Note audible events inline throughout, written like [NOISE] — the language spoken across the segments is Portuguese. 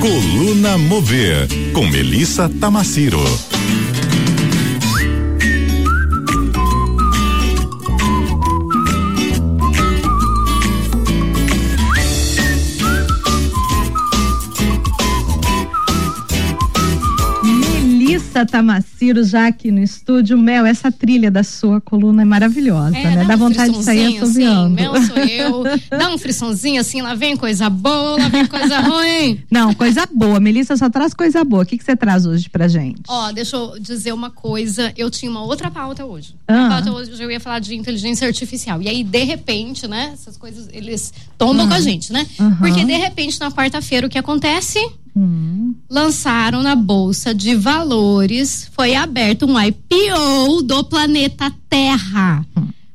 Coluna Mover, com Melissa Tamaciro. Melissa Tamaciro já aqui no estúdio. Mel, essa trilha da sua coluna é maravilhosa, É, né? Dá um vontade de sair assobiando. Assim, Mel sou eu. Dá um frissonzinho assim, lá vem coisa boa, lá vem coisa ruim. Não, coisa boa. Melissa só traz coisa boa. O que, que você traz hoje pra gente? Ó, deixa eu dizer uma coisa. Eu tinha uma outra pauta hoje. Ah. A pauta hoje eu ia falar de inteligência artificial. E aí, de repente, né? Essas coisas, eles tombam com a gente, né? Aham. Porque, de repente, na quarta-feira, o que acontece? Hum. Lançaram na Bolsa de Valores, foi aberto um IPO do planeta Terra.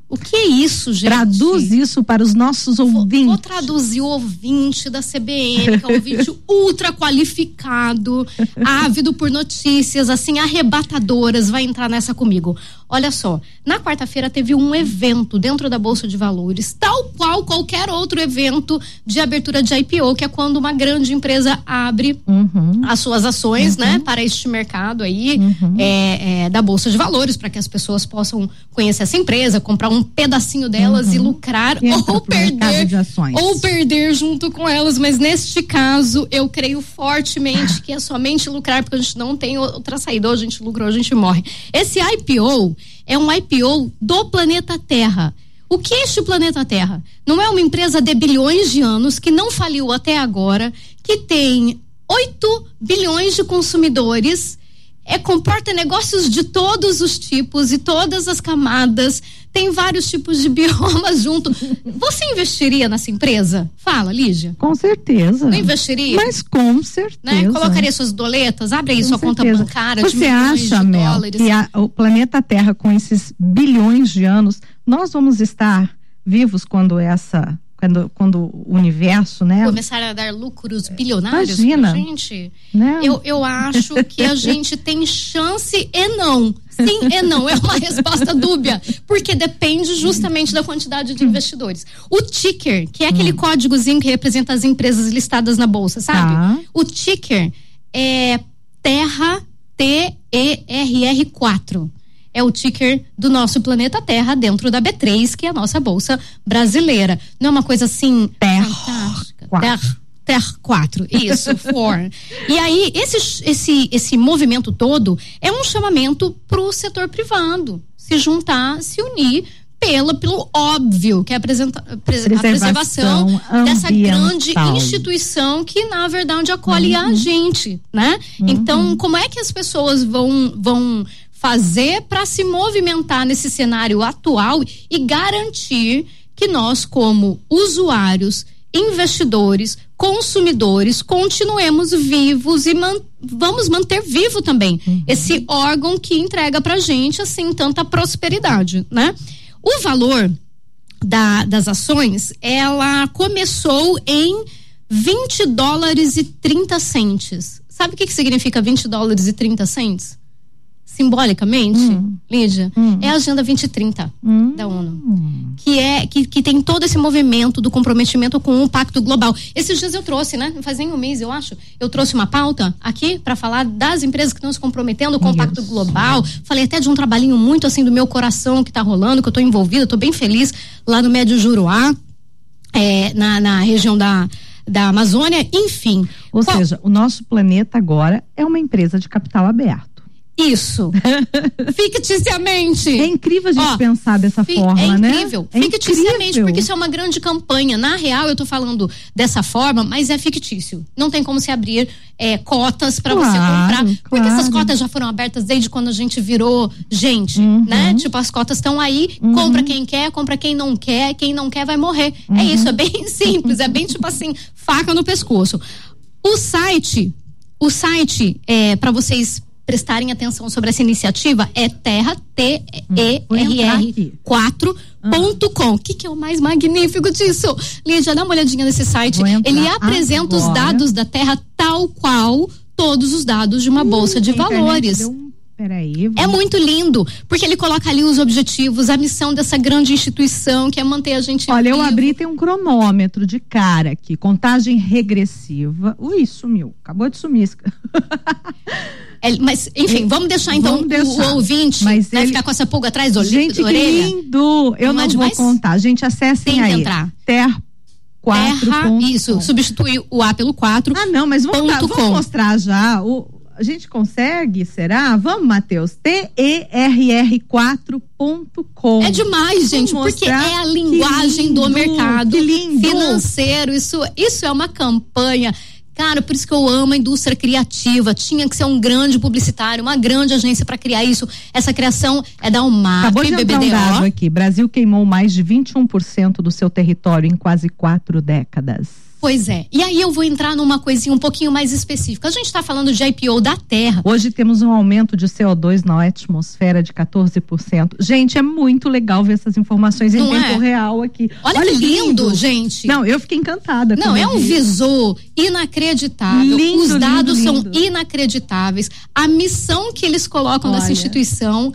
O que é isso, gente? Traduz isso para os nossos Vou, ouvintes. vou traduzir o ouvinte da CBN, que é um ouvinte [LAUGHS] ultra qualificado, ávido por notícias, assim, arrebatadoras, vai entrar nessa comigo. Olha só, na quarta-feira teve um evento dentro da Bolsa de Valores, tal qual qualquer outro evento de abertura de IPO, que é quando uma grande empresa abre Uhum. as suas ações, né, para este mercado aí é, é, da bolsa de valores, para que as pessoas possam conhecer essa empresa, comprar um pedacinho delas e lucrar E ou perder ou perder junto com elas. Mas neste caso, eu creio fortemente que é somente lucrar, porque a gente não tem outra saída. Ou a gente lucra ou a gente morre. Esse IPO é um IPO do planeta Terra. O que é este planeta Terra? Não é uma empresa de bilhões de anos que não faliu até agora, que tem 8 bilhões de consumidores, é, comporta negócios de todos os tipos e todas as camadas, tem vários tipos de biomas [LAUGHS] junto. Você investiria nessa empresa? Fala, Lígia. Com certeza. Não investiria? Mas com certeza. né? Colocaria suas doletas, abre aí Com sua conta certeza. bancária de Você acha, Mel, dólares. que a- o planeta Terra, com esses bilhões de anos, nós vamos estar vivos quando essa. Quando, quando o universo, né? Começar a dar lucros bilionários Imagina. pra gente? né? Eu, eu acho que a gente tem chance e não. Sim e não. É uma resposta dúbia. Porque depende justamente da quantidade de investidores. O ticker, que é aquele Hum. códigozinho que representa as empresas listadas na bolsa, sabe? Tá. O ticker é Terra T-E-R-R-4. É o ticker do nosso planeta Terra dentro da B3, que é a nossa bolsa brasileira. Não é uma coisa assim Terra fantástica. Terra Ter 4, isso, [LAUGHS] for. E aí, esse, esse, esse movimento todo é um chamamento para o setor privado se juntar, se unir pela, pelo óbvio, que é a, apresenta, pres- a Preservação preservação dessa grande instituição que, na verdade, acolhe a gente, né? Então, como é que as pessoas vão, vão fazer para se movimentar nesse cenário atual e garantir que nós, como usuários, investidores, consumidores, continuemos vivos e man- vamos manter vivo também esse órgão que entrega pra gente assim tanta prosperidade, né? O valor da- das ações, ela começou em 20 dólares e 30 centes. Sabe o que, que significa 20 dólares e 30 centes? Simbolicamente, Lídia, é a Agenda 2030 da ONU. Que é que, que tem todo esse movimento do comprometimento com o Pacto Global. Esses dias eu trouxe, né? Não faz nem um mês, eu acho. Eu trouxe uma pauta aqui para falar das empresas que estão se comprometendo com o Pacto. Global. Falei até de um trabalhinho muito assim do meu coração que tá rolando, que eu tô envolvida, tô bem feliz lá no Médio Juruá, é, na, na região da, da Amazônia, enfim. Ou Qual- seja, o nosso planeta agora é uma empresa de capital aberto. Isso. [LAUGHS] Ficticiamente. É incrível a gente Ó, pensar dessa forma, é né? incrível. É Ficticiamente, incrível. porque isso é uma grande campanha. Na real, eu tô falando dessa forma, mas é fictício. Não tem como se abrir é, cotas para você Claro, comprar. Porque essas claro. cotas já foram abertas desde quando a gente virou gente, Uhum. né? Tipo, as cotas estão aí, compra quem quer, compra quem não quer, quem não quer vai morrer. É Uhum. isso, é bem [LAUGHS] simples, é bem tipo assim, faca no pescoço. O site, o site é para vocês prestarem atenção sobre essa iniciativa é terra T E Vou R R aqui. 4.com. O que, que é o mais magnífico disso? Lígia, dá uma olhadinha nesse site. Ele apresenta os agora. dados da Terra tal qual todos os dados de uma bolsa de valores. deu um Peraí. É muito lindo, porque ele coloca ali os objetivos, a missão dessa grande instituição que é manter a gente Olha, vivo. eu abri, tem um cronômetro de cara aqui, contagem regressiva. Ui, sumiu, acabou de sumir. É, mas, enfim, vamos deixar então Vamos deixar. o ouvinte Mas né, ele- ficar com essa pulga atrás do Gente, da orelha. lindo! Eu Não não, é vou demais? contar. Gente, acessem Tem aí. entrar. Ter 4. Terra, isso, substitui o A pelo 4. Ah, não, mas vamos, dar- vamos mostrar já. O, a gente consegue, será? Vamos, Matheus. T-E-R-R4.com. É demais, gente, Vamos porque é a linguagem Que do lindo, mercado lindo. financeiro. Isso, isso é uma campanha. Cara, por isso que eu amo a indústria criativa. Tinha que ser um grande publicitário, uma grande agência para criar isso. Essa criação é da UMAP, Acabou de entrar um BBDO. dado aqui. Brasil queimou mais de 21% do seu território em quase quatro décadas. Pois é. E aí eu vou entrar numa coisinha um pouquinho mais específica. A gente está falando de IPO da Terra. Hoje temos um aumento de CO2 na atmosfera de 14%. Gente, é muito legal ver essas informações em Não tempo é? real aqui. Olha, que lindo, gente. Não, eu fiquei encantada. Não, é um vi. visor inacreditável. Lindo, Os dados lindo, são lindo. inacreditáveis. A missão que eles colocam Olha. instituição,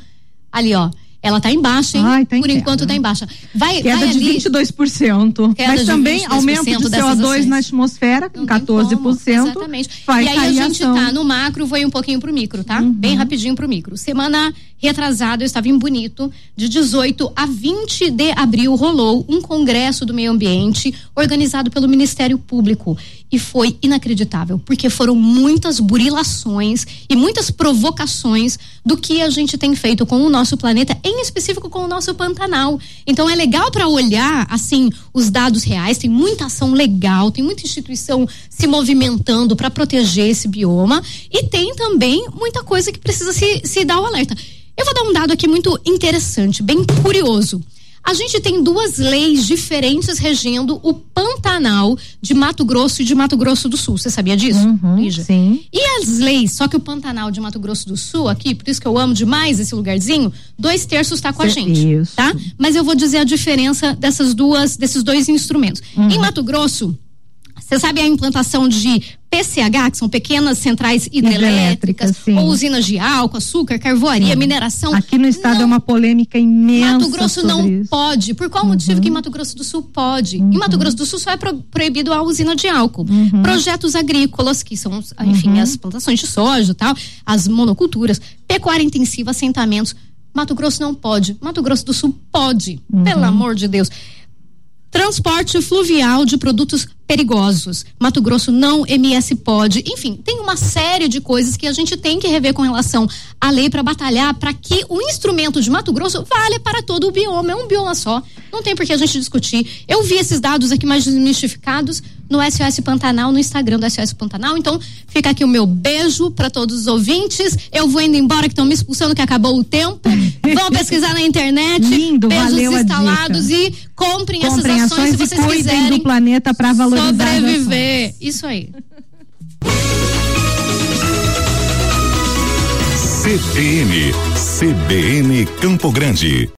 ali, ó. Ela tá embaixo, hein? Ai, tá em Por enquanto queda. tá embaixo. Vai, Queda vai de ali. 22%. Queda mas de também 22% aumento de dessas CO2 ações. na atmosfera, com Não tem 14%. como, Exatamente. Vai e aí a gente ação. tá no macro, vou ir um pouquinho pro micro, tá? Uhum. Bem rapidinho pro micro. Semana retrasada, eu estava em Bonito, de 18 a 20 de abril rolou um congresso do meio ambiente organizado pelo Ministério Público e foi inacreditável, porque foram muitas burilações e muitas provocações do que a gente tem feito com o nosso planeta, em específico com o nosso Pantanal. Então é legal para olhar assim os dados reais, tem muita ação legal, tem muita instituição se movimentando para proteger esse bioma e tem também muita coisa que precisa se, se dar o alerta. Eu vou dar um dado aqui muito interessante, bem curioso. A gente tem duas leis diferentes regendo o Pantanal de Mato Grosso e de Mato Grosso do Sul. Você sabia disso? Uhum, Lígia? sim. E as leis, só que o Pantanal de Mato Grosso do Sul, aqui, por isso que eu amo demais esse lugarzinho, dois terços está com a gente. isso. Tá? Mas eu vou dizer a diferença dessas duas, desses dois instrumentos. Uhum. Em Mato Grosso, você sabe a implantação de PCH, que são pequenas centrais hidrelétricas, ou usinas de álcool, açúcar, carvoaria, mineração. Aqui no estado Não é uma polêmica imensa. Mato Grosso não isso. pode. Por qual motivo que Mato Grosso do Sul pode? Em Mato Grosso do Sul só é pro- proibido a usina de álcool. Projetos agrícolas, que são, enfim, as plantações de soja e tal, as monoculturas, pecuária intensiva, assentamentos. Mato Grosso não pode. Mato Grosso do Sul pode. Pelo amor de Deus. Transporte fluvial de produtos perigosos. Mato Grosso não, MS pode. Enfim, tem uma série de coisas que a gente tem que rever com relação à lei para batalhar para que o instrumento de Mato Grosso valha para todo o bioma. É um bioma só. Não tem por que a gente discutir. Eu vi esses dados aqui mais desmistificados no SOS Pantanal, no Instagram do SOS Pantanal. Então, fica aqui o meu beijo para todos os ouvintes. Eu vou indo embora que estão me expulsando que acabou o tempo. [LAUGHS] Vão pesquisar na internet. Lindo, Beijos valeu a instalados dica. e comprem, Comprem essas ações, ações se e vocês cuidem quiserem do planeta para valorizar sobreviver. Isso aí. CBN, CBN Campo Grande.